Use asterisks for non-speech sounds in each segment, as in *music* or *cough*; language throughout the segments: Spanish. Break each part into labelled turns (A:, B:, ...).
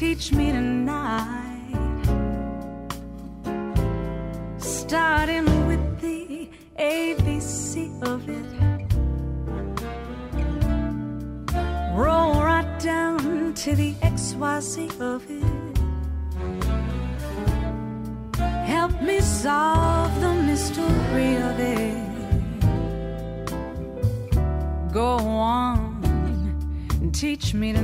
A: teach me tonight. Starting with the ABC of it. Roll right down to the XYZ of it. Help me solve the mystery of it. Go on and teach me tonight.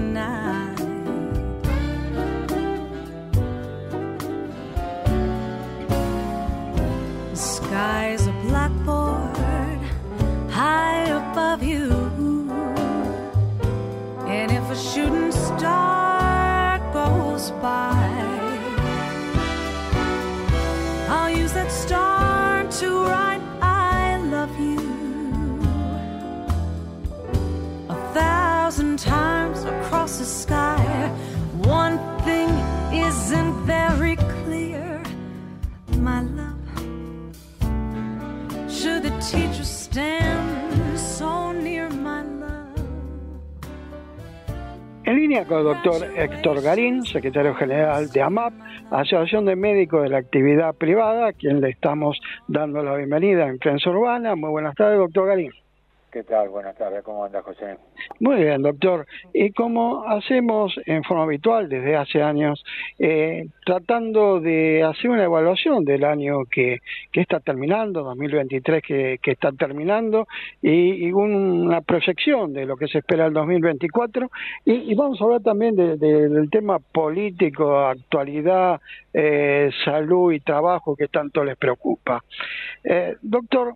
B: Con el doctor Héctor Garín, secretario general de AMAP, Asociación de Médicos de la Actividad Privada, a quien le estamos dando la bienvenida en Prensa Urbana. Muy buenas tardes, doctor Garín.
C: ¿Qué tal? Buenas tardes, ¿cómo anda José?
B: Muy bien, doctor. Y como hacemos en forma habitual desde hace años, eh, tratando de hacer una evaluación del año que, que está terminando, 2023 que, que está terminando, y, una proyección de lo que se espera el 2024. Y, y vamos a hablar también de- de- del tema político, actualidad, eh, salud y trabajo que tanto les preocupa. Eh, doctor,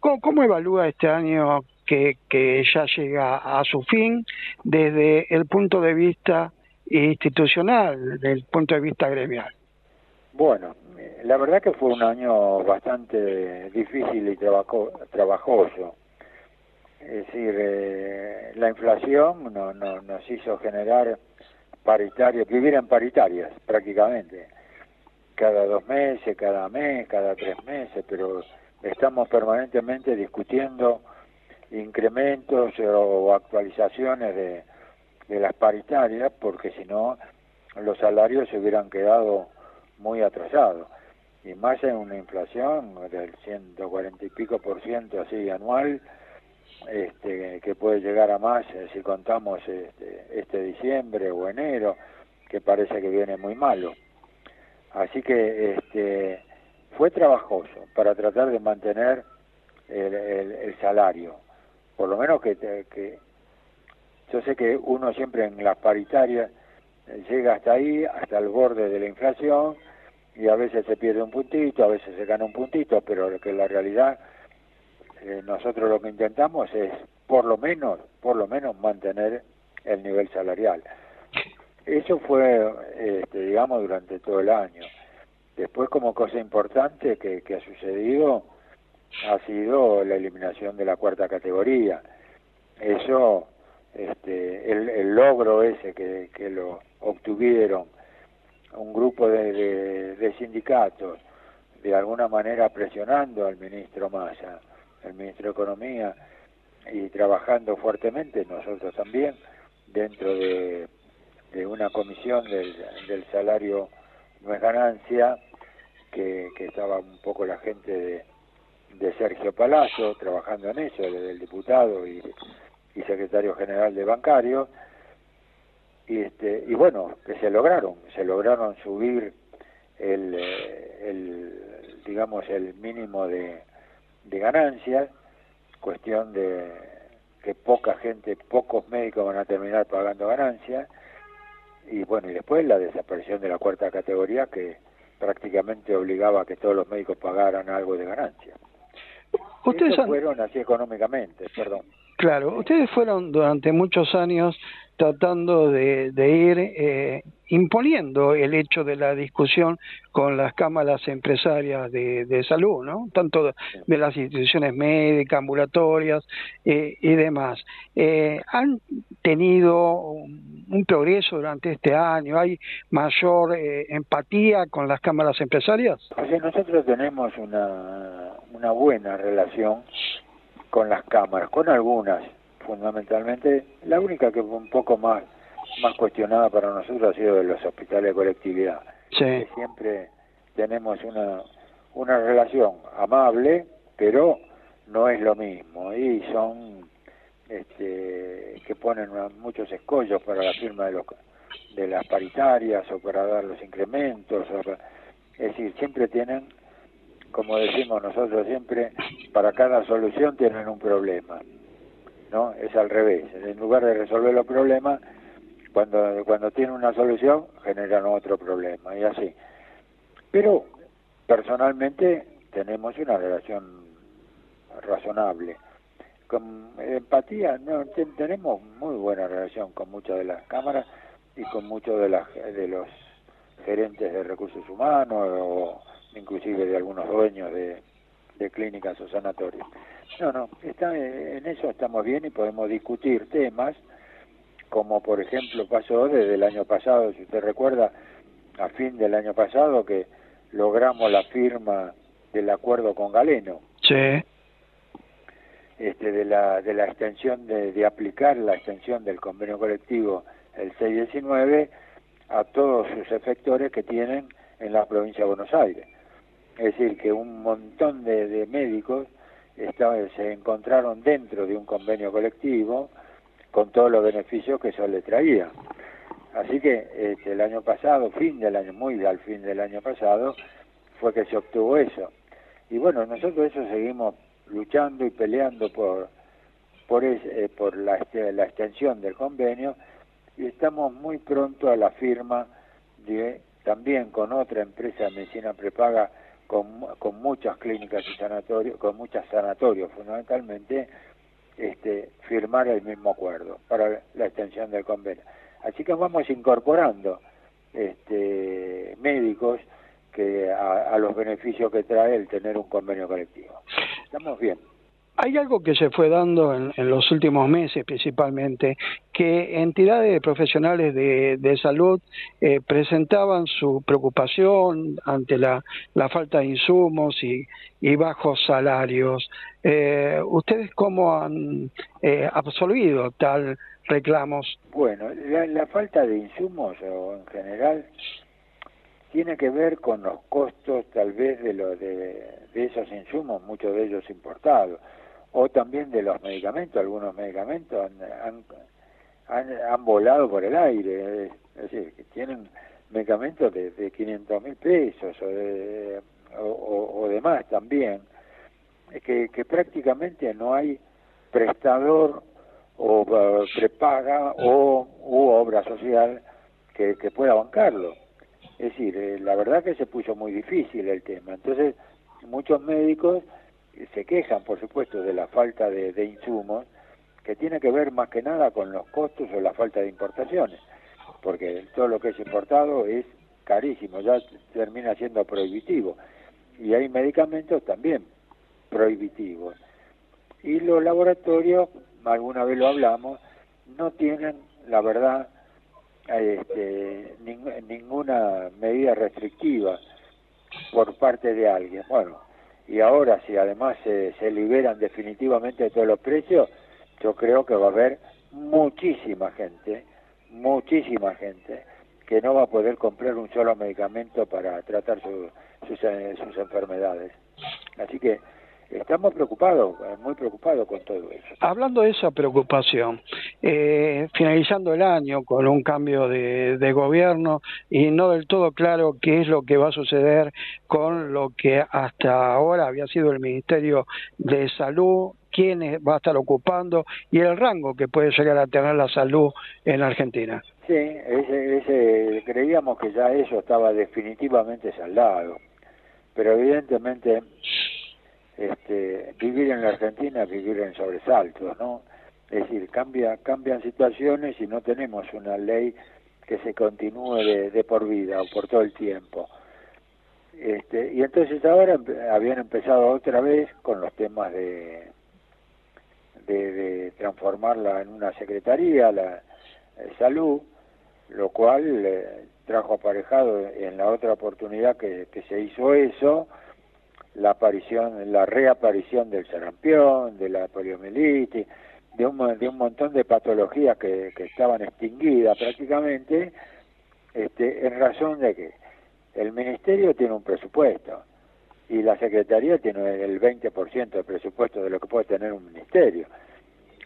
B: ¿Cómo, cómo evalúa este año que, que ya llega a su fin desde el punto de vista institucional, desde el punto de vista gremial?
C: Bueno, eh, la verdad que fue un año bastante difícil y trabajo, trabajoso. Es decir, eh, la inflación no, no, nos hizo generar paritarios, vivir en paritarias prácticamente. Cada dos meses, cada mes, cada tres meses, pero estamos permanentemente discutiendo incrementos o actualizaciones de, de las paritarias porque si no los salarios se hubieran quedado muy atrasados. Y más en una inflación del 140 y pico por ciento así anual este, que puede llegar a más eh, si contamos este, este diciembre o enero que parece que viene muy malo. Así que este fue trabajoso para tratar de mantener el, el, el salario por lo menos que, que yo sé que uno siempre en las paritarias eh, llega hasta ahí, hasta el borde de la inflación, y a veces se pierde un puntito, a veces se gana un puntito, pero que la realidad eh, nosotros lo que intentamos es por lo menos, por lo menos mantener el nivel salarial. Eso fue, este, digamos, durante todo el año. Después, como cosa importante que, que ha sucedido, ha sido la eliminación de la cuarta categoría. Eso, este, el, logro ese que, lo obtuvieron un grupo de, de, de sindicatos, de alguna manera presionando al ministro Massa, el ministro de Economía, y trabajando fuertemente, nosotros también, dentro de, de una comisión del, del salario no es ganancia, que, que estaba un poco la gente de, de Sergio Palazzo trabajando en eso, desde diputado y, y secretario general de bancario, y, este, y bueno, que se lograron, se lograron subir el, eh, el digamos, el mínimo de, de ganancias, cuestión de que poca gente, pocos médicos van a terminar pagando ganancias, y bueno, y después la desaparición de la cuarta categoría que prácticamente obligaba a que todos los médicos pagaran algo de ganancia. Ustedes fueron así económicamente, perdón.
B: Claro, ustedes fueron durante muchos años tratando de, ir eh, imponiendo el hecho de la discusión con las cámaras empresarias de, salud, ¿no? Tanto de las instituciones médicas, ambulatorias eh, y demás. Eh, ¿Han tenido un progreso durante este año? ¿Hay mayor empatía con las cámaras empresarias?
C: nosotros tenemos una, una buena relación con las cámaras, con algunas fundamentalmente. La única que fue un poco más, más cuestionada para nosotros ha sido de los hospitales de colectividad.
B: Sí.
C: siempre tenemos una, una relación amable, pero no es lo mismo. Y son este, que ponen muchos escollos para la firma de, los, de las paritarias o para dar los incrementos. es decir, siempre tienen, como decimos nosotros siempre, para cada solución tienen un problema. ¿No? Es al revés. En lugar de resolver los problemas, cuando, cuando tiene una solución, generan otro problema y así. Pero personalmente tenemos una relación razonable. Con empatía, no, tenemos muy buena relación con muchas de las cámaras y con muchos de, de los gerentes de recursos humanos o inclusive de algunos dueños de, de clínicas o sanatorios. No, no, está, en eso estamos bien y podemos discutir temas, como por ejemplo pasó desde el año pasado, si usted recuerda, a fin del año pasado que logramos la firma del acuerdo con Galeno.
B: Sí.
C: Este, de la de la extensión de, de aplicar la extensión del convenio colectivo el 619 a todos sus efectores que tienen en la provincia de Buenos Aires. Es decir, que un montón de, médicos se encontraron dentro de un convenio colectivo con todos los beneficios que eso le traía. Así que este, el año pasado, fin del año, muy al fin del año pasado, fue que se obtuvo eso. Y bueno, nosotros eso seguimos luchando y peleando por por, eh, por la, este, la extensión del convenio y estamos muy pronto a la firma de también con otra empresa de medicina prepaga con, con muchas clínicas y sanatorios, con muchos sanatorios fundamentalmente, este, firmar el mismo acuerdo para la extensión del convenio. Así que vamos incorporando este, médicos que a, a los beneficios que trae el tener un convenio colectivo. Estamos bien.
B: Hay algo que se fue dando en, los últimos meses principalmente, que entidades profesionales de, salud eh, presentaban su preocupación ante la, falta de insumos y, bajos salarios. Eh, ¿Ustedes cómo han eh, absolvido tal reclamos?
C: Bueno, la, falta de insumos o en general tiene que ver con los costos tal vez de, lo de esos insumos, muchos de ellos importados o también de los medicamentos, algunos medicamentos han, han, han, volado por el aire, es decir, que tienen medicamentos de, de 500 mil pesos o de, o, o, demás también, que, que prácticamente no hay prestador o prepaga o u obra social que, que pueda bancarlo. Es decir, eh, la verdad que se puso muy difícil el tema. Entonces, muchos médicos se quejan, por supuesto, de la falta de, insumos, que tiene que ver más que nada con los costos o la falta de importaciones, porque todo lo que es importado es carísimo, ya termina siendo prohibitivo. Y hay medicamentos también prohibitivos. Y los laboratorios, alguna vez lo hablamos, no tienen, la verdad, este, ninguna medida restrictiva por parte de alguien. Bueno, y ahora si además se, se liberan definitivamente todos los precios, yo creo que va a haber muchísima gente, muchísima gente que no va a poder comprar un solo medicamento para tratar sus, eh, sus enfermedades. Así que estamos preocupados, muy preocupados con todo eso.
B: Hablando de esa preocupación, eh, finalizando el año con un cambio de, de, gobierno y no del todo claro qué es lo que va a suceder con lo que hasta ahora había sido el Ministerio de Salud, quién va a estar ocupando y el rango que puede llegar a tener la salud en Argentina.
C: Sí, ese, ese, creíamos que ya eso estaba definitivamente saldado, pero evidentemente este, vivir en la Argentina es vivir en sobresaltos, ¿no? Es decir, cambia, cambian situaciones y no tenemos una ley que se continúe de, por vida o por todo el tiempo. Este, y entonces ahora habían empezado otra vez con los temas de, de, transformarla en una secretaría, la eh, salud, lo cual eh, trajo aparejado en la otra oportunidad que se hizo eso, la aparición, la reaparición del sarampión, de la poliomielitis, de un, de un montón de patologías que, estaban extinguidas prácticamente, este, en razón de que el ministerio tiene un presupuesto y la secretaría tiene el 20% del presupuesto de lo que puede tener un ministerio.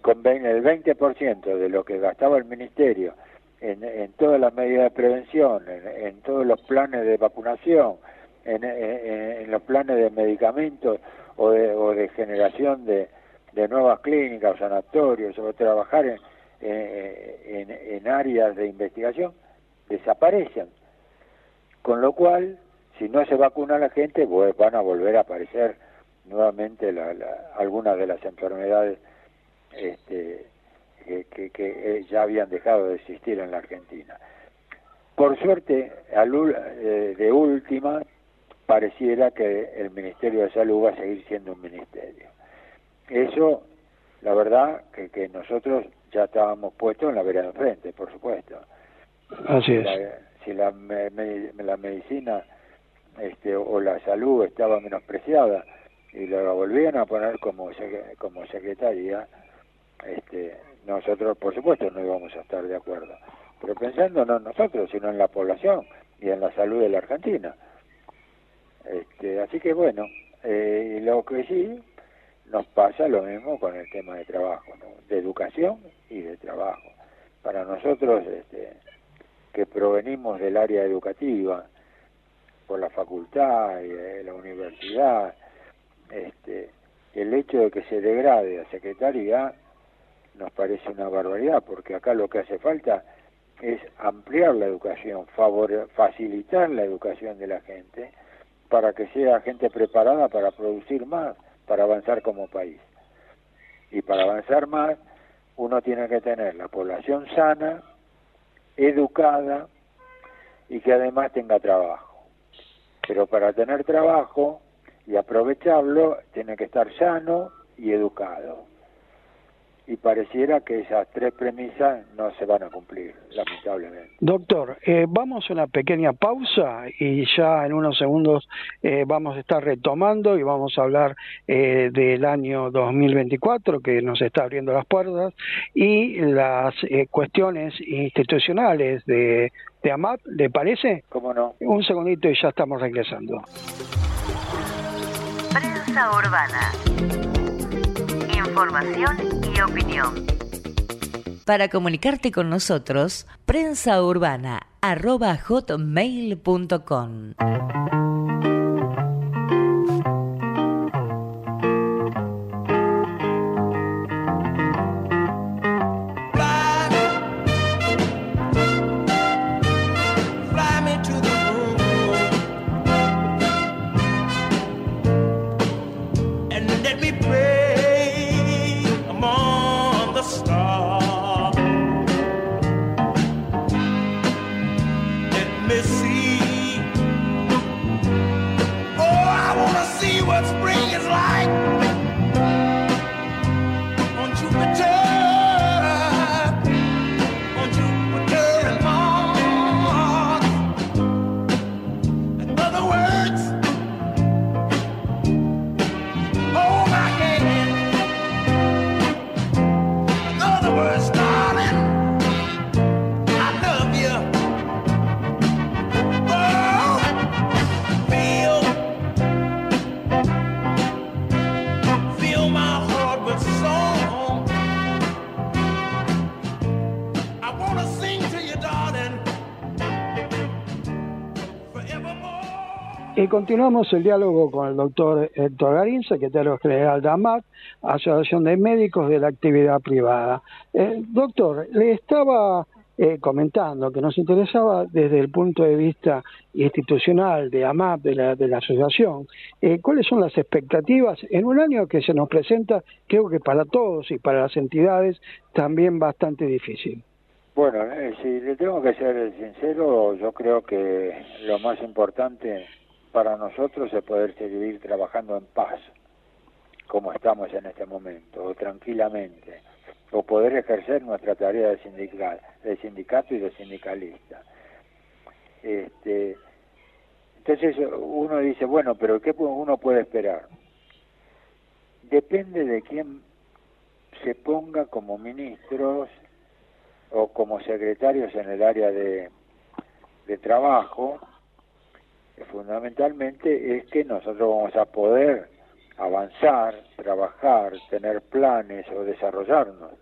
C: Con el 20% de lo que gastaba el ministerio en, en todas las medidas de prevención, en, en todos los planes de vacunación, en, los planes de medicamentos o de, o de generación de, de nuevas clínicas o sanatorios o trabajar en, en, en, áreas de investigación, desaparecen. Con lo cual, si no se vacuna la gente, pues van a volver a aparecer nuevamente la, algunas de las enfermedades este, que, que, eh, ya habían dejado de existir en la Argentina. Por suerte, eh, de última, pareciera que el Ministerio de Salud va a seguir siendo un ministerio. Eso, la verdad, que, que nosotros ya estábamos puestos en la vereda de frente, por supuesto.
B: Así es.
C: si la, la medicina este, o la salud estaba menospreciada y la volvían a poner como, como secretaria, este, nosotros, por supuesto, no íbamos a estar de acuerdo. Pero pensando no en nosotros, sino en la población y en la salud de la Argentina. Este, así que bueno, eh, lo que sí nos pasa lo mismo con el tema de trabajo, de educación y de trabajo. Para nosotros, este, que provenimos del área educativa, por la facultad y la universidad, este, el hecho de que se degrade la secretaría nos parece una barbaridad, porque acá lo que hace falta es ampliar la educación, favor, facilitar la educación de la gente, para que sea gente preparada para producir más, para avanzar como país. Y para avanzar más, uno tiene que tener la población sana, educada y que además tenga trabajo. Pero para tener trabajo y aprovecharlo, tiene que estar sano y educado y pareciera que esas tres premisas no se van a cumplir, lamentablemente.
B: Doctor, eh, vamos a una pequeña pausa y ya en unos segundos eh, vamos a estar retomando y vamos a hablar eh, del año 2024 que nos está abriendo las puertas y las cuestiones institucionales de, de AMAP, ¿le parece?
C: ¿Cómo no?
B: Un segundito y ya estamos regresando.
D: Prensa Urbana información y opinión.
E: Para comunicarte con nosotros, prensaUrbana.hotmail.com
B: me see. Oh, I wanna see what spring is like. Continuamos el diálogo con el doctor Héctor Garín, secretario general de AMAT, Asociación de Médicos de la Actividad Privada. Eh, doctor, le estaba eh, comentando que nos interesaba desde el punto de vista institucional de AMAP, de la, de la asociación, eh, cuáles son las expectativas en un año que se nos presenta, creo que para todos y para las entidades, también bastante difícil.
C: Bueno, si le tengo que ser sincero, yo creo que lo más importante para nosotros es poder seguir trabajando en paz, como estamos en este momento, o tranquilamente, o poder ejercer nuestra tarea de, sindical, de sindicato y de sindicalista. Este, entonces uno dice, bueno, pero ¿qué uno puede esperar? Depende de quién se ponga como ministros o como secretarios en el área de, de trabajo fundamentalmente es que nosotros vamos a poder avanzar, trabajar, tener planes o desarrollarnos.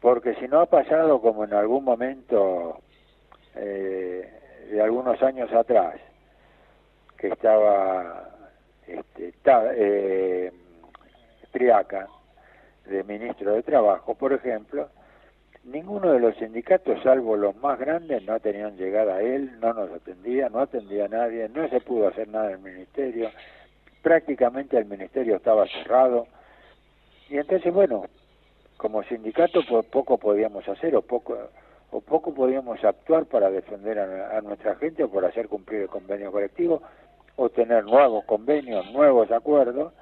C: Porque si no ha pasado como en algún momento eh, de algunos años atrás, que estaba este, eh, Triaca, de ministro de Trabajo, por ejemplo, Ninguno de los sindicatos, salvo los más grandes, no tenían llegada a él, no nos atendía, no atendía a nadie, no se pudo hacer nada en el ministerio, prácticamente el ministerio estaba cerrado. Y entonces, bueno, como sindicato poco podíamos hacer o poco o poco podíamos actuar para defender a, a nuestra gente o por hacer cumplir el convenio colectivo o tener nuevos convenios, nuevos acuerdos.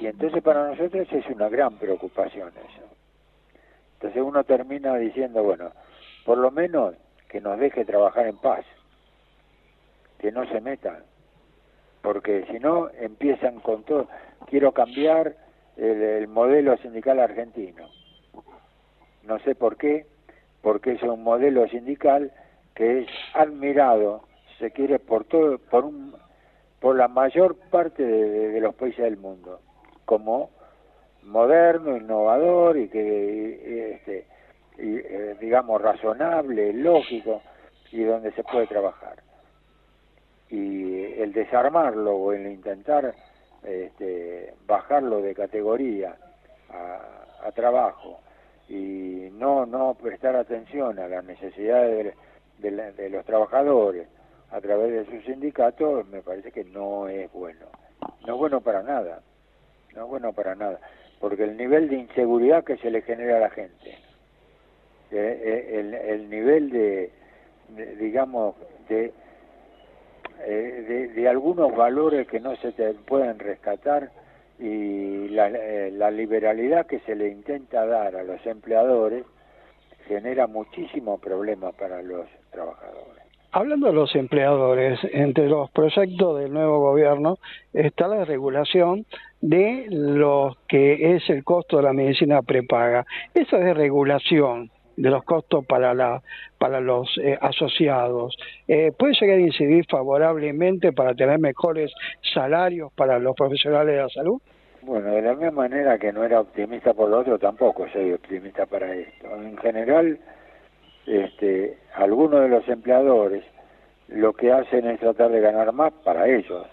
C: Y entonces para nosotros es una gran preocupación eso. Entonces uno termina diciendo, bueno, por lo menos que nos deje trabajar en paz, que no se metan, porque si no empiezan con todo, quiero cambiar el, modelo sindical argentino. No sé por qué, porque es un modelo sindical que es admirado, se quiere por todo, por un, por la mayor parte de los países del mundo, como moderno, innovador y que este, eh, digamos razonable, lógico y donde se puede trabajar. Y el desarmarlo o el intentar este, bajarlo de categoría a, a, trabajo y no no prestar atención a las necesidades de, de, de los trabajadores a través de sus sindicatos me parece que no es bueno. No es bueno para nada. No es bueno para nada porque el nivel de inseguridad que se le genera a la gente, eh, eh, el, nivel de, digamos, de, eh, de, algunos valores que no se te pueden rescatar y la, la liberalidad que se le intenta dar a los empleadores genera muchísimo problema para los trabajadores.
B: Hablando de los empleadores, entre los proyectos del nuevo gobierno está la regulación de lo que es el costo de la medicina prepaga. Esa desregulación de los costos para la para los eh, asociados eh, puede llegar a incidir favorablemente para tener mejores salarios para los profesionales de la salud.
C: Bueno, de la misma manera que no era optimista por lo otro, tampoco soy optimista para esto. En general, este, algunos de los empleadores lo que hacen es tratar de ganar más para ellos.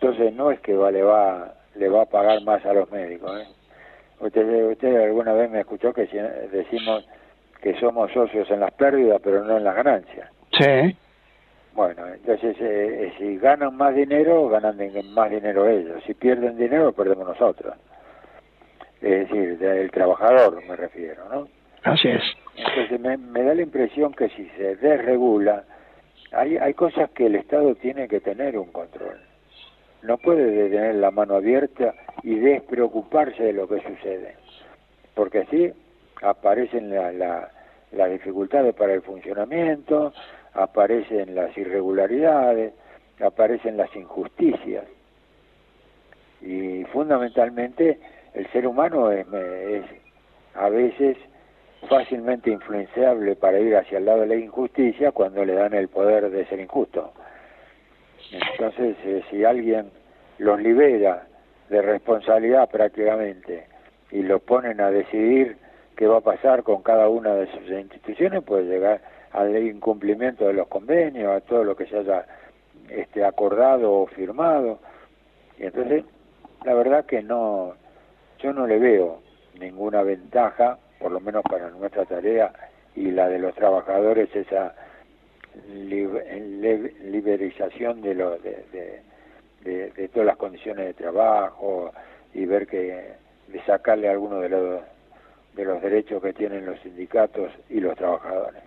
C: Entonces no es que va, le va le va a pagar más a los médicos. ¿eh? Usted, usted alguna vez me escuchó que decimos que somos socios en las pérdidas, pero no en las ganancias.
B: Sí.
C: Bueno, entonces eh, eh, si ganan más dinero, ganan más dinero ellos. Si pierden dinero, perdemos nosotros. Es decir, del trabajador me refiero, ¿no?
B: Así es.
C: Entonces me, da la impresión que si se desregula, hay, hay cosas que el Estado tiene que tener un control. No puede tener la mano abierta y despreocuparse de lo que sucede, porque así aparecen la, la, las dificultades para el funcionamiento, aparecen las irregularidades, aparecen las injusticias. Y fundamentalmente el ser humano es, es a veces fácilmente influenciable para ir hacia el lado de la injusticia cuando le dan el poder de ser injusto. Entonces, eh, si alguien los libera de responsabilidad prácticamente y los ponen a decidir qué va a pasar con cada una de sus instituciones, puede llegar al incumplimiento de los convenios, a todo lo que se haya este, acordado o firmado. Y entonces, la verdad que no, yo no le veo ninguna ventaja, por lo menos para nuestra tarea y la de los trabajadores, esa liberización de, lo, de, de, todas las condiciones de trabajo y ver que de sacarle algunos de los de los derechos que tienen los sindicatos y los trabajadores.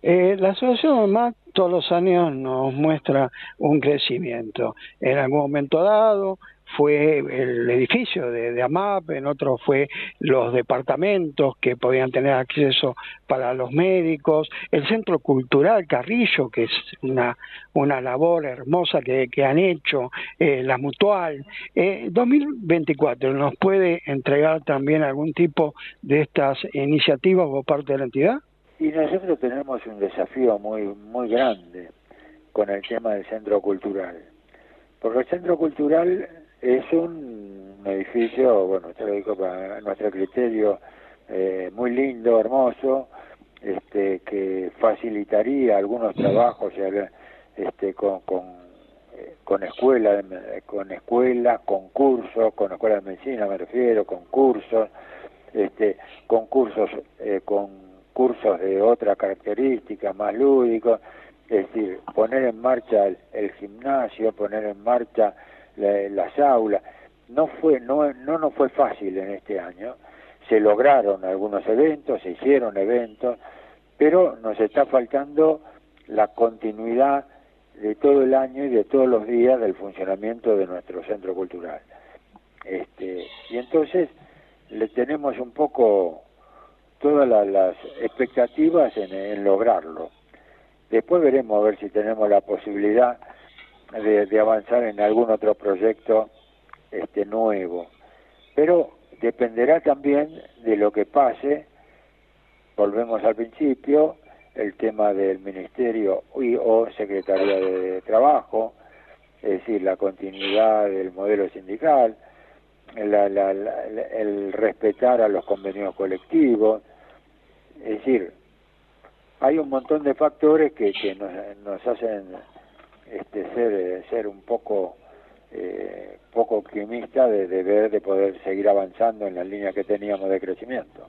B: Eh, la asociación MAC todos los años nos muestra un crecimiento. En algún momento dado fue el edificio de, AMAP, en otro fue los departamentos que podían tener acceso para los médicos, el Centro Cultural Carrillo, que es una, una labor hermosa que, han hecho, eh, la Mutual. Eh, 2024, ¿nos puede entregar también algún tipo de estas iniciativas por parte de la entidad?
C: Y nosotros tenemos un desafío muy, muy grande con el tema del centro cultural. Porque el centro cultural es un edificio, bueno, te lo digo para nuestro criterio, eh, muy lindo, hermoso, este, que facilitaría algunos trabajos este, con, con, eh, con escuela, con escuelas, concursos, con escuelas de medicina me refiero, concursos, este, concursos eh, con cursos de otra característica, más lúdicos, es decir, poner en marcha el gimnasio, poner en marcha las aulas. No fue, no, no nos fue fácil en este año. Se lograron algunos eventos, se hicieron eventos, pero nos está faltando la continuidad de todo el año y de todos los días del funcionamiento de nuestro centro cultural. Este, y entonces le tenemos un poco todas las expectativas en, en, lograrlo. Después veremos a ver si tenemos la posibilidad de, avanzar en algún otro proyecto este nuevo. Pero dependerá también de lo que pase. Volvemos al principio, el tema del Ministerio y, o Secretaría de Trabajo, es decir, la continuidad del modelo sindical, el respetar a los convenios colectivos, es decir, hay un montón de factores que, que nos, nos hacen este, ser, eh, ser un poco eh, poco optimista de, de, ver de poder seguir avanzando en la línea que teníamos de crecimiento.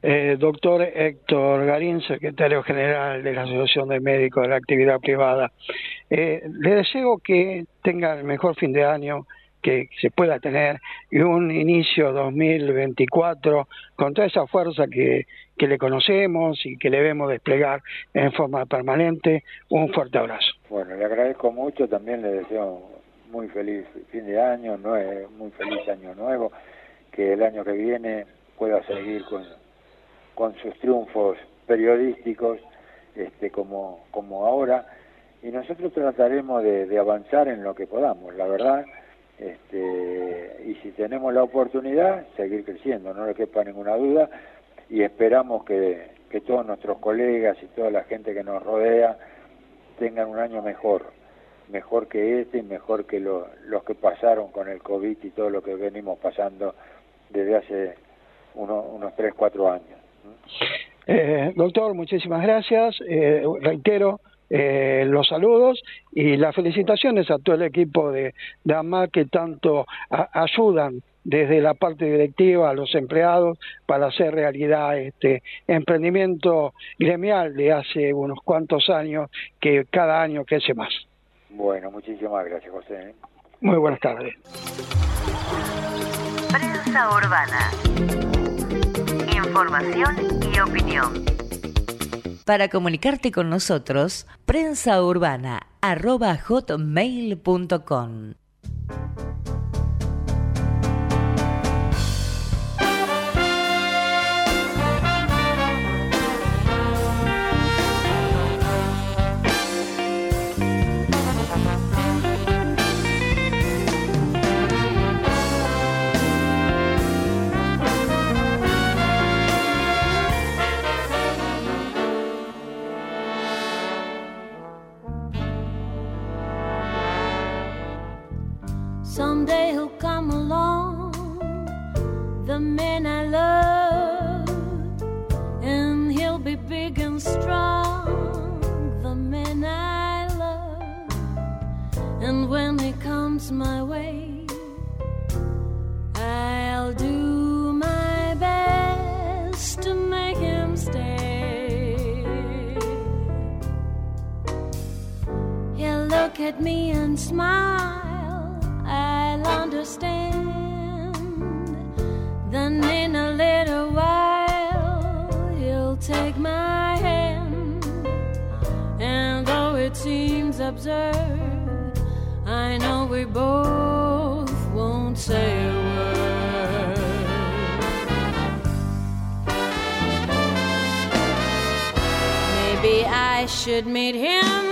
B: Eh, doctor Héctor Garín, secretario general de la Asociación de Médicos de la Actividad Privada, eh, le deseo que tenga el mejor fin de año que se pueda tener y un inicio 2024 con toda esa fuerza que, que le conocemos y que le vemos desplegar en forma permanente. Un fuerte abrazo.
C: Bueno, le agradezco mucho, también le deseo muy feliz fin de año, muy feliz año nuevo, que el año que viene pueda seguir con, con sus triunfos periodísticos este, como, como ahora y nosotros trataremos de, de avanzar en lo que podamos, la verdad, este, y si tenemos la oportunidad, seguir creciendo, no le quepa ninguna duda, y esperamos que, que todos nuestros colegas y toda la gente que nos rodea tengan un año mejor, mejor que este y mejor que los que pasaron con el COVID y todo lo que venimos pasando desde hace unos 3, 4 años.
B: Eh, doctor, muchísimas gracias. Eh, reitero eh, los saludos y las felicitaciones a todo el equipo de, de que tanto ayudan desde la parte directiva a los empleados para hacer realidad este emprendimiento gremial de hace unos cuantos años que cada año crece más.
C: Bueno, muchísimas gracias, José.
B: Muy buenas tardes.
D: Prensa Urbana. Información y opinión. Para comunicarte con nosotros, prensa.urbana@hotmail.com. strong, the I love.
E: And when comes my way, I'll do my best to make him stay. He'll look at me and smile I know we both won't say a word. Maybe I should meet him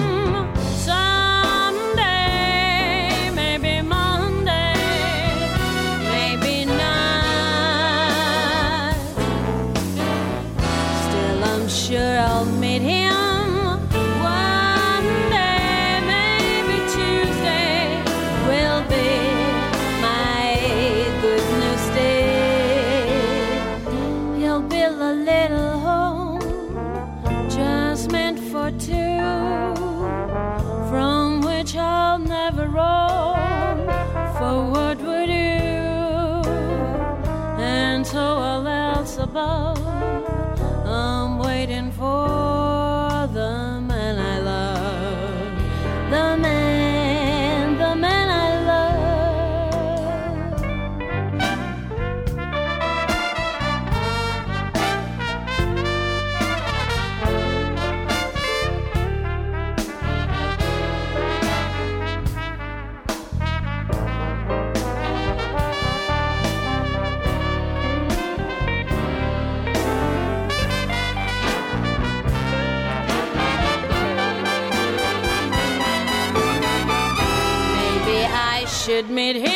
D: admit he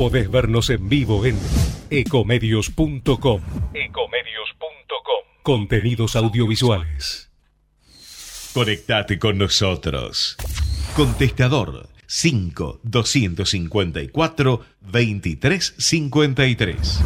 F: Podés vernos en vivo en ecomedios.com. Ecomedios.com. Contenidos audiovisuales.
G: Conectate con nosotros. Contestador 5 254 2353.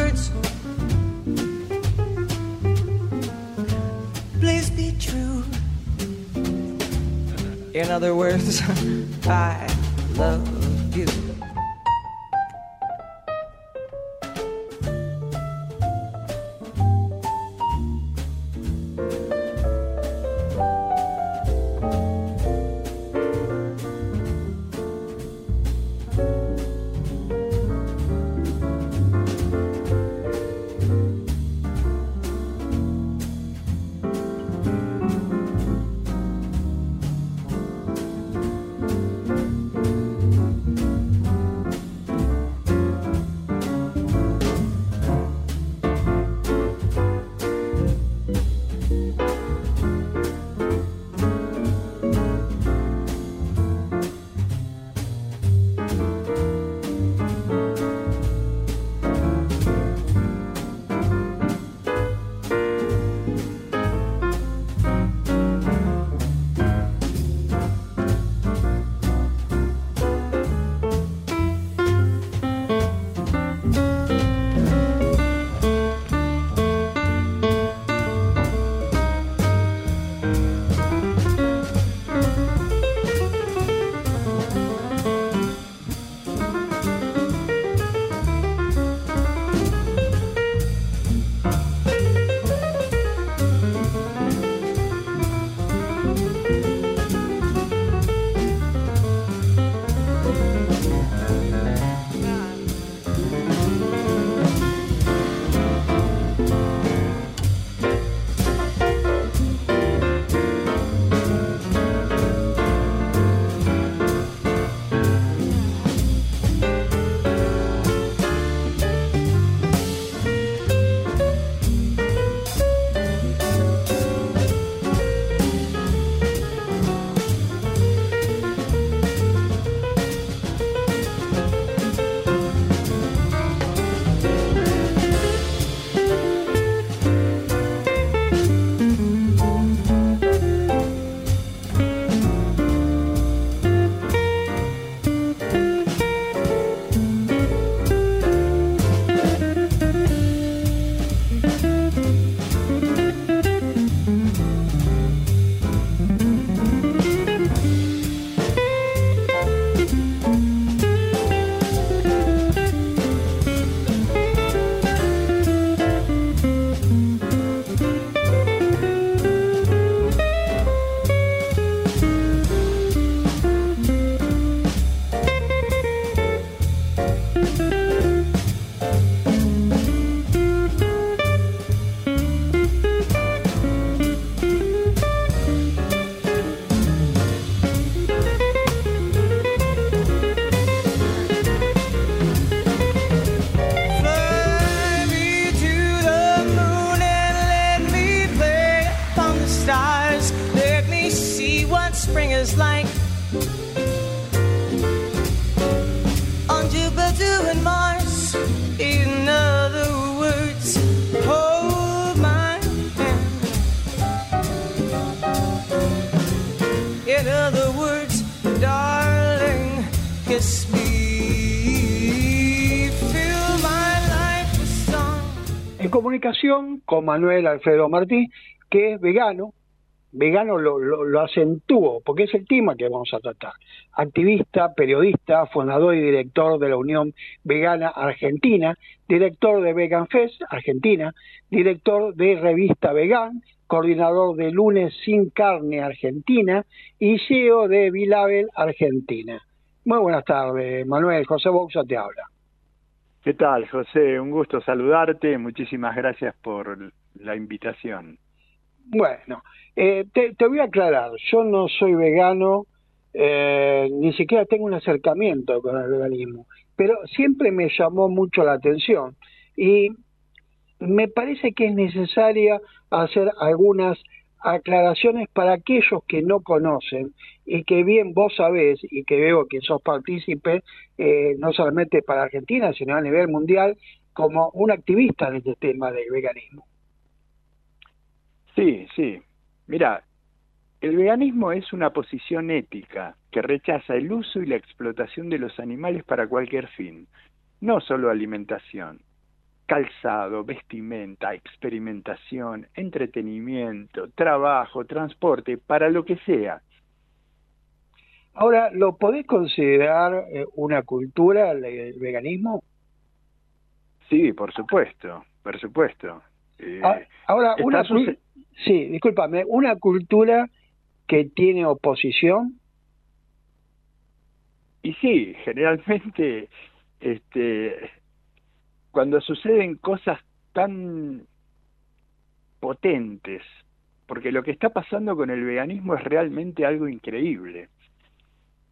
H: Words, please be true. In other words, *laughs* I love Other words, darling. Fill my life song.
B: En comunicación con Manuel Alfredo Martí, que es vegano, vegano lo, lo, lo acentúo, porque es el tema que vamos a tratar. Activista, periodista, fundador y director de la Unión Vegana Argentina, director de Vegan Fest Argentina, director de Revista Vegan, coordinador de Lunes Sin Carne Argentina y CEO de Bilabel Argentina. Muy buenas tardes, Manuel. José Bouza te habla.
I: ¿Qué tal, José? Un gusto saludarte. Muchísimas gracias por la invitación.
B: Bueno, eh, te, te, voy a aclarar, yo no soy vegano, eh, ni siquiera tengo un acercamiento con el veganismo, pero siempre me llamó mucho la atención y me parece que es necesaria hacer algunas aclaraciones para aquellos que no conocen y que bien vos sabés y que veo que sos partícipe, eh, no solamente para Argentina, sino a nivel mundial, como un activista de este tema del veganismo.
I: Sí, sí. Mira, el veganismo es una posición ética que rechaza el uso y la explotación de los animales para cualquier fin, no solo alimentación, calzado, vestimenta, experimentación, entretenimiento, trabajo, transporte, para lo que sea.
B: Ahora, ¿lo podés considerar eh, una cultura el veganismo?
I: Sí, por supuesto, por supuesto. Eh,
B: Ah, Ahora, una, sí, discúlpame, una cultura que tiene oposición,
I: Y sí, generalmente, este, cuando suceden cosas tan potentes, porque lo que está pasando con el veganismo es realmente algo increíble.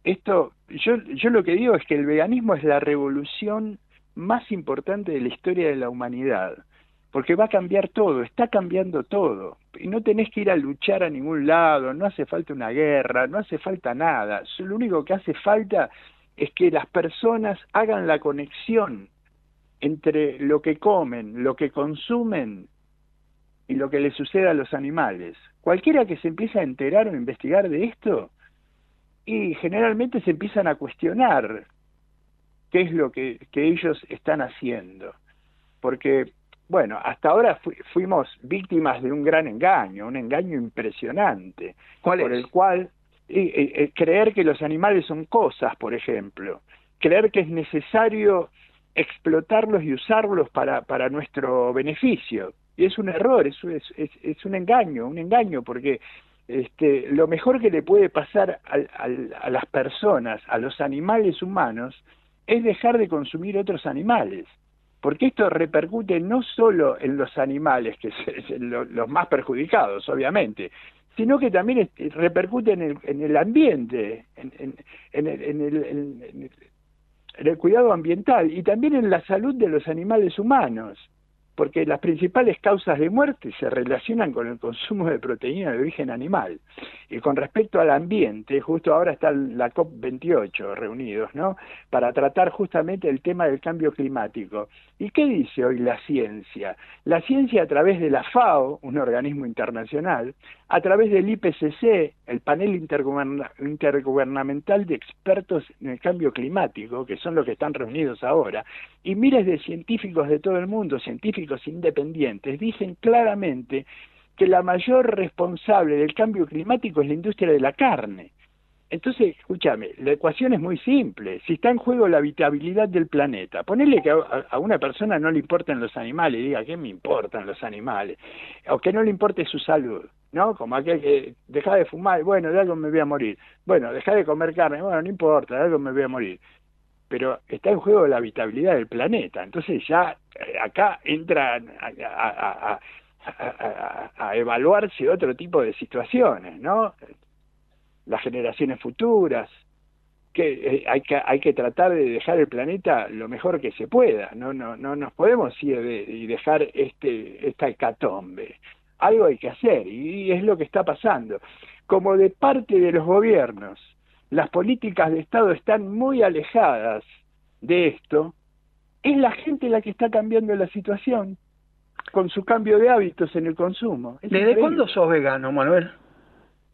I: Esto, yo, yo lo que digo es que el veganismo es la revolución más importante de la historia de la humanidad, porque va a cambiar todo, está cambiando todo, y no tenés que ir a luchar a ningún lado, no hace falta una guerra, no hace falta nada, lo único que hace falta es que las personas hagan la conexión entre lo que comen, lo que consumen y lo que le sucede a los animales. Cualquiera que se empiece a enterar o investigar de esto, y generalmente se empiezan a cuestionar qué es lo que, que ellos están haciendo. Porque, bueno, hasta ahora fu- fuimos víctimas de un gran engaño, un engaño impresionante,
B: ¿cuál
I: por
B: es?
I: el cual y creer que los animales son cosas, por ejemplo, creer que es necesario explotarlos y usarlos para, para nuestro beneficio. Y es un error, es, es, un engaño, un engaño, porque este, lo mejor que le puede pasar al- al- a las personas, a los animales humanos, es dejar de consumir otros animales. Porque esto repercute no solo en los animales, que son lo- los más perjudicados, obviamente, sino que también repercute en el, en el ambiente, en, en- en el, el- el- cuidado ambiental y también en la salud de los animales humanos, porque las principales causas de muerte se relacionan con el consumo de proteína de origen animal. Y con respecto al ambiente, justo ahora está la COP28 reunidos, ¿no? Para tratar justamente el tema del cambio climático. ¿Y qué dice hoy la ciencia? La ciencia a través de la FAO, un organismo internacional, a través del IPCC, el panel intergoberna- intergubernamental de expertos en el cambio climático, que son los que están reunidos ahora, y miles de científicos de todo el mundo, científicos independientes, dicen claramente que la mayor responsable del cambio climático es la industria de la carne. Entonces, escúchame, la ecuación es muy simple. Si está en juego la habitabilidad del planeta, ponele que a, a una persona no le importan los animales, diga, ¿qué me importan los animales? O que no le importe su salud, ¿no? Como aquel que deja de fumar, bueno, de algo me voy a morir. Bueno, deja de comer carne, bueno, no importa, de algo me voy a morir. Pero está en juego la habitabilidad del planeta. Entonces ya eh, acá entran a, a- a- evaluarse otro tipo de situaciones, ¿no? Las generaciones futuras, que eh, hay que hay que tratar de dejar el planeta lo mejor que se pueda, no no no nos podemos ir de, y dejar este esta hecatombe. Algo hay que hacer y es lo que está pasando. Como de parte de los gobiernos, las políticas de Estado están muy alejadas de esto, es la gente la que está cambiando la situación con su cambio de hábitos en el consumo. Es
B: ¿Desde
I: increíble.
B: cuándo sos vegano, Manuel?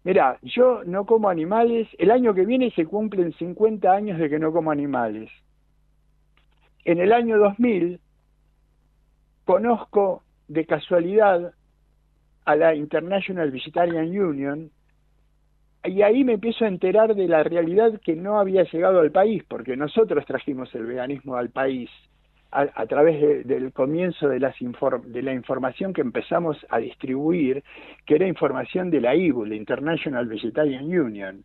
I: Mira, yo no como animales. El año que viene se cumplen 50 años de que no como animales. En el año 2000 conozco de casualidad a la International Vegetarian Union y ahí me empiezo a enterar de la realidad que no había llegado al país, porque nosotros trajimos el veganismo al país a, través de- del comienzo de, las infor- de la información que empezamos a distribuir, que era información de la IBU, la International Vegetarian Union.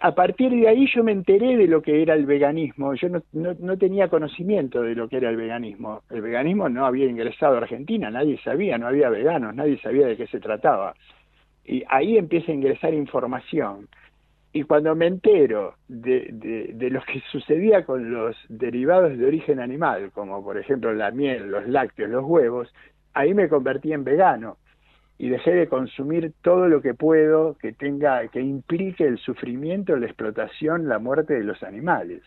I: A partir de ahí yo me enteré de lo que era el veganismo, yo no, no tenía conocimiento de lo que era el veganismo. El veganismo no había ingresado a Argentina, nadie sabía, no había veganos, nadie sabía de qué se trataba. Y ahí empieza a ingresar información. Y cuando me entero de, de, lo que sucedía con los derivados de origen animal, como por ejemplo la miel, los lácteos, los huevos, ahí me convertí en vegano. y dejé de consumir todo lo que puedo que tenga que implique el sufrimiento, la explotación, la muerte de los animales.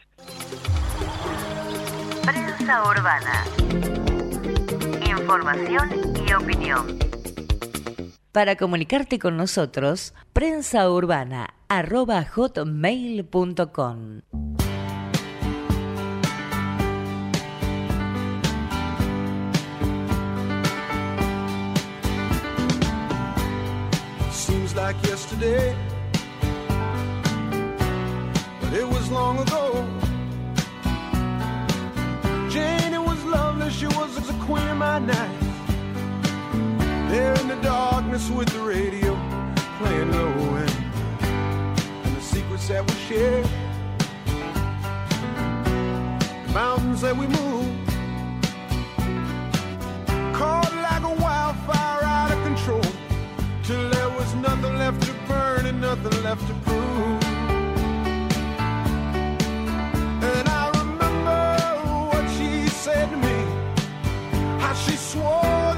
D: Prensa Urbana. Información y opinión. Para comunicarte con nosotros, prensaUrbana.hotmail.com
J: Seems like yesterday, but it was long ago. Jane, it was lovely, she was the queen of my night. There in the darkness with the radio playing low end, and the secrets that we shared, the mountains that we moved, caught like a wildfire out of control, till there was nothing left to burn and nothing left to prove. And I remember what she said to me, how she swore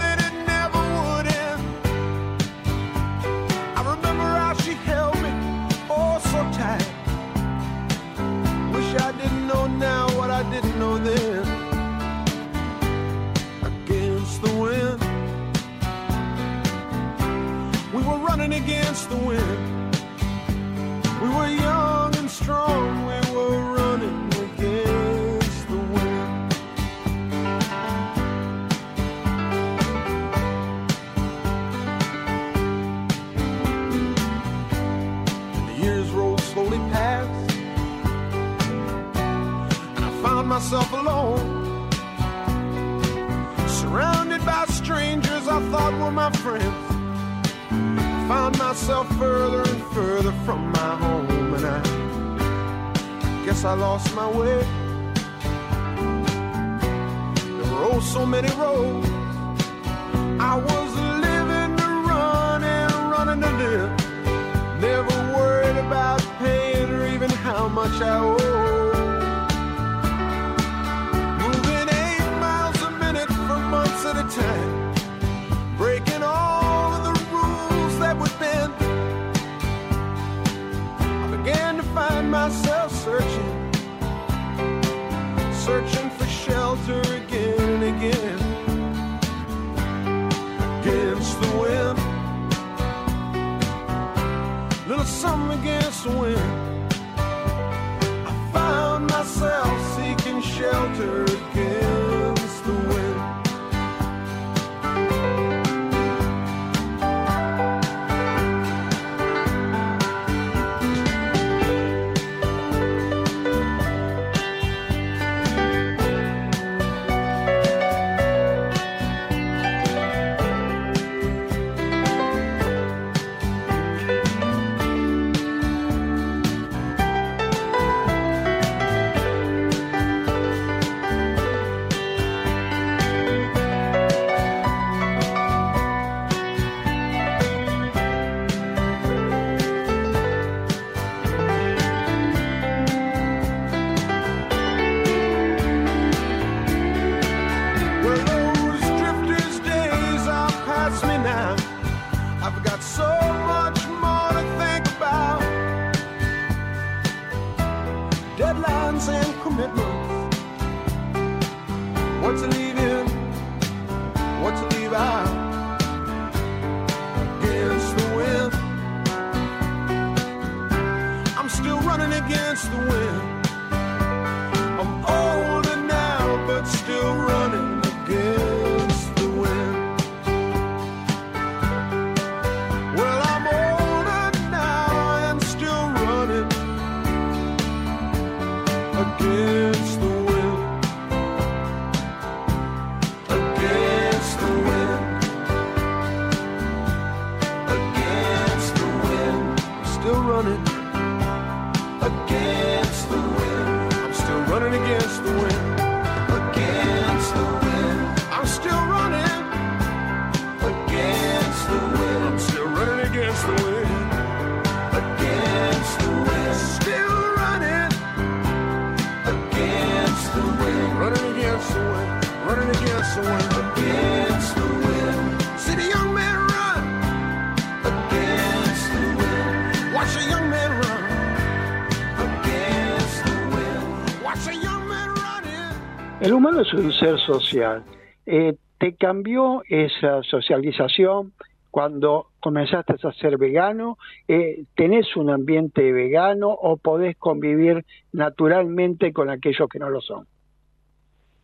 B: El humano es un ser social. Eh, te cambió esa socialización cuando comenzaste a ser vegano, eh, tenés un ambiente vegano o podés convivir naturalmente con aquellos que no lo son.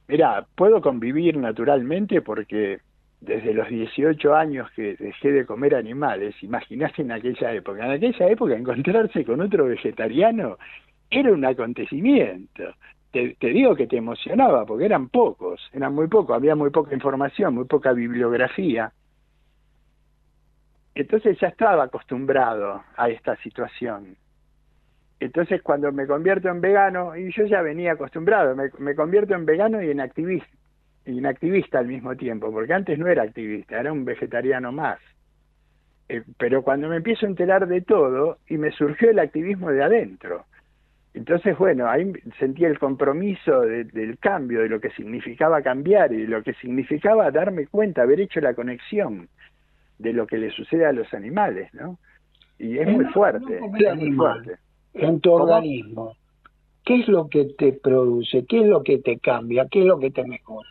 I: Mira, puedo convivir naturalmente porque desde los 18 años que dejé de comer animales, imaginaste en aquella época, en aquella época encontrarse con otro vegetariano era un acontecimiento. Te, te, digo que te emocionaba porque eran pocos, eran muy pocos, había muy poca información, muy poca bibliografía. Entonces ya estaba acostumbrado a esta situación. Entonces cuando me convierto en vegano, y yo ya venía acostumbrado, me, me convierto en vegano y en activista, y en activista al mismo tiempo, porque antes no era activista, era un vegetariano más. Eh, pero cuando me empiezo a enterar de todo, y me surgió el activismo de adentro, entonces, bueno, ahí sentí el compromiso de, del cambio, de lo que significaba cambiar y de lo que significaba darme cuenta, haber hecho la conexión de lo que le sucede a los animales, ¿no? Y es muy fuerte. Es muy fuerte.
B: En tu organismo, ¿qué es lo que te produce? ¿Qué es lo que te cambia? ¿Qué es lo que te mejora?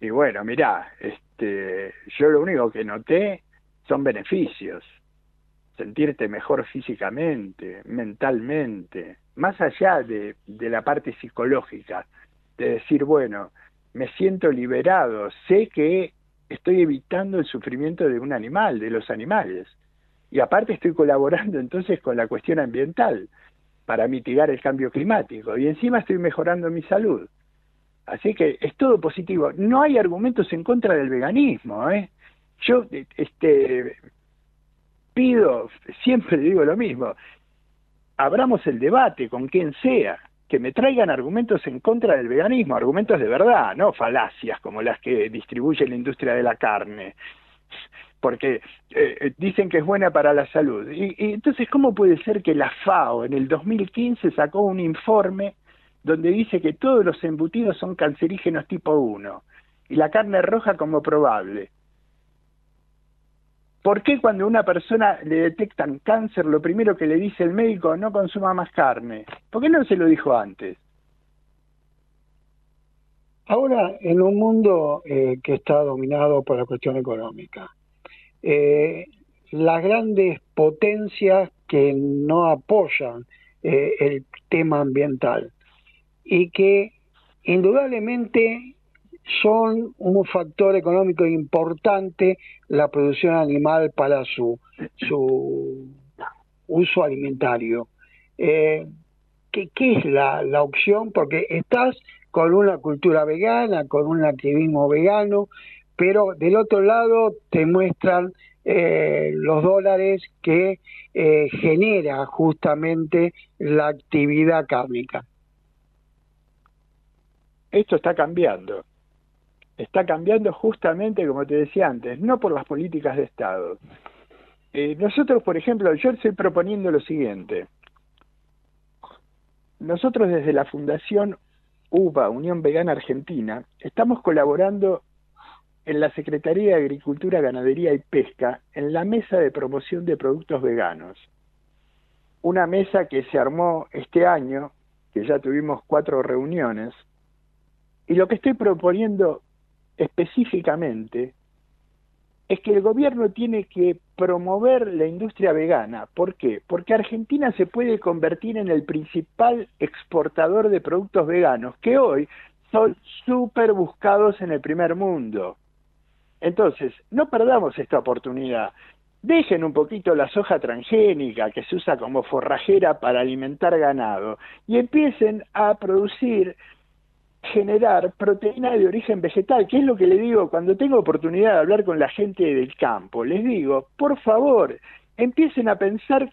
I: Y bueno, mirá, este, yo lo único que noté son beneficios sentirte mejor físicamente, mentalmente, más allá de, de la parte psicológica, de decir, bueno, me siento liberado, sé que estoy evitando el sufrimiento de un animal, de los animales, y aparte estoy colaborando entonces con la cuestión ambiental para mitigar el cambio climático, y encima estoy mejorando mi salud. Así que es todo positivo. No hay argumentos en contra del veganismo, ¿eh? Yo este pido, siempre digo lo mismo, abramos el debate con quien sea, que me traigan argumentos en contra del veganismo, argumentos de verdad, no falacias como las que distribuye la industria de la carne, porque eh, dicen que es buena para la salud. Y, entonces, ¿cómo puede ser que la FAO en el 2015 sacó un informe donde dice que todos los embutidos son cancerígenos tipo 1 y la carne roja como probable? ¿Por qué cuando a una persona le detectan cáncer, lo primero que le dice el médico no consuma más carne? ¿Por qué no se lo dijo antes?
B: Ahora, en un mundo eh, que está dominado por la cuestión económica, eh, las grandes potencias que no apoyan eh, el tema ambiental y que indudablemente son un factor económico importante la producción animal para su, su uso alimentario. Eh, ¿qué, ¿Qué es la, la opción? Porque estás con una cultura vegana, con un activismo vegano, pero del otro lado te muestran eh, los dólares que eh, genera justamente la actividad cárnica.
I: Esto está cambiando está cambiando justamente, como te decía antes, no por las políticas de Estado. Eh, nosotros, por ejemplo, yo estoy proponiendo lo siguiente. Nosotros desde la Fundación UBA, Unión Vegana Argentina, estamos colaborando en la Secretaría de Agricultura, Ganadería y Pesca en la mesa de promoción de productos veganos. Una mesa que se armó este año, que ya tuvimos cuatro reuniones, y lo que estoy proponiendo específicamente es que el gobierno tiene que promover la industria vegana. ¿Por qué? Porque Argentina se puede convertir en el principal exportador de productos veganos, que hoy son súper buscados en el primer mundo. Entonces, no perdamos esta oportunidad. Dejen un poquito la soja transgénica que se usa como forrajera para alimentar ganado y empiecen a producir generar proteína de origen vegetal, que es lo que le digo cuando tengo oportunidad de hablar con la gente del campo. Les digo, por favor, empiecen a pensar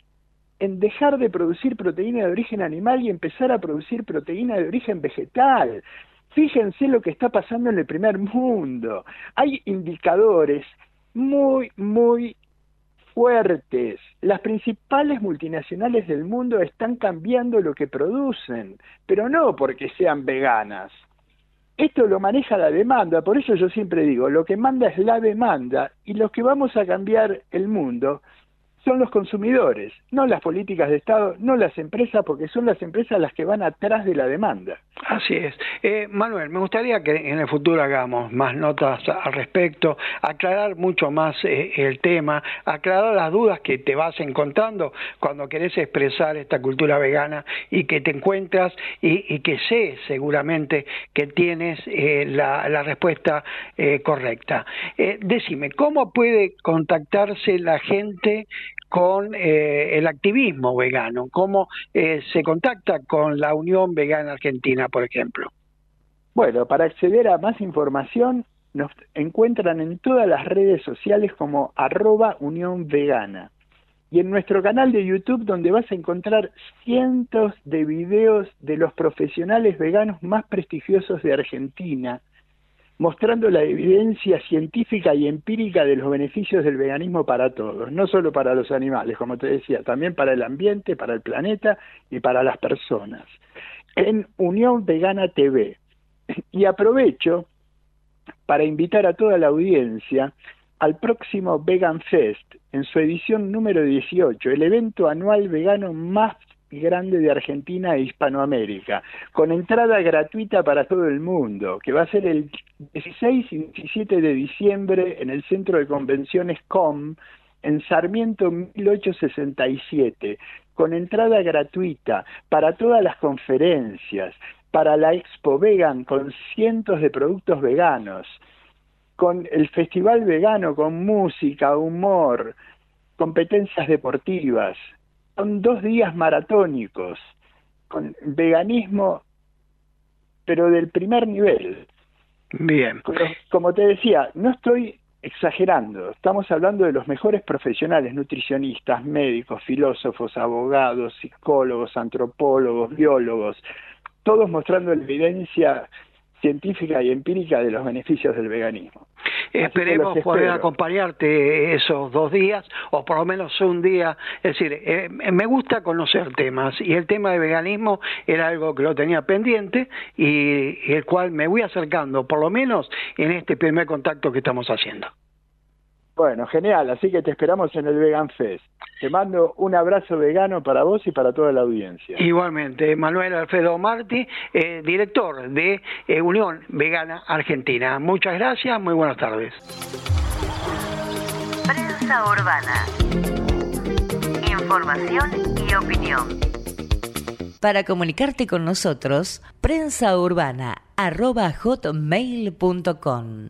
I: en dejar de producir proteína de origen animal y empezar a producir proteína de origen vegetal. Fíjense lo que está pasando en el primer mundo. Hay indicadores muy, muy fuertes. Las principales multinacionales del mundo están cambiando lo que producen, pero no porque sean veganas. Esto lo maneja la demanda, por eso yo siempre digo, lo que manda es la demanda y los que vamos a cambiar el mundo son los consumidores, no las políticas de Estado, no las empresas, porque son las empresas las que van atrás de la demanda.
B: Así es. Eh, Manuel, me gustaría que en el futuro hagamos más notas al respecto, aclarar mucho más eh, el tema, aclarar las dudas que te vas encontrando cuando querés expresar esta cultura vegana y que te encuentras y, y que sé seguramente que tienes eh, la, la, respuesta eh, correcta. Eh, decime, ¿cómo puede contactarse la gente con eh, el activismo vegano, cómo eh, se contacta con la Unión Vegana Argentina, por ejemplo.
I: Bueno, para acceder a más información nos encuentran en todas las redes sociales como arroba Unión Vegana y en nuestro canal de YouTube donde vas a encontrar cientos de videos de los profesionales veganos más prestigiosos de Argentina, mostrando la evidencia científica y empírica de los beneficios del veganismo para todos, no solo para los animales, como te decía, también para el ambiente, para el planeta y para las personas. En Unión Vegana TV. Y aprovecho para invitar a toda la audiencia al próximo Vegan Fest, en su edición número 18, el evento anual vegano más grande de Argentina e Hispanoamérica, con entrada gratuita para todo el mundo, que va a ser el 16 y 17 de diciembre en el Centro de Convenciones COM, en Sarmiento 1867, con entrada gratuita para todas las conferencias, para la Expo Vegan con cientos de productos veganos, con el Festival Vegano con música, humor, competencias deportivas, son dos días maratónicos con veganismo, pero del primer nivel.
B: Bien.
I: Como, como, te decía, no estoy exagerando, estamos hablando de los mejores profesionales, nutricionistas, médicos, filósofos, abogados, psicólogos, antropólogos, biólogos, todos mostrando la evidencia científica y empírica de los beneficios del veganismo.
B: Esperemos poder acompañarte esos dos días, o por lo menos un día. Es decir, eh, me gusta conocer temas, y el tema de veganismo era algo que lo tenía pendiente y, y el cual me voy acercando, por lo menos en este primer contacto que estamos haciendo.
I: Bueno, genial, así que te esperamos en el Vegan Fest. Te mando un abrazo vegano para vos y para toda la audiencia.
B: Igualmente, Manuel Alfredo Martí, eh, director de eh, Unión Vegana Argentina. Muchas gracias, muy buenas tardes.
D: Prensa Urbana. Información y opinión. Para comunicarte con nosotros, prensaurbana.hotmail.com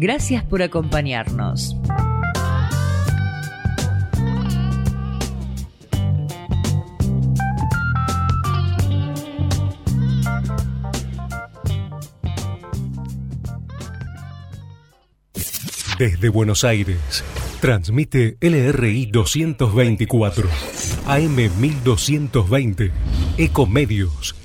K: Gracias por acompañarnos.
F: Desde Buenos Aires, transmite LRI 224, AM 1220, Ecomedios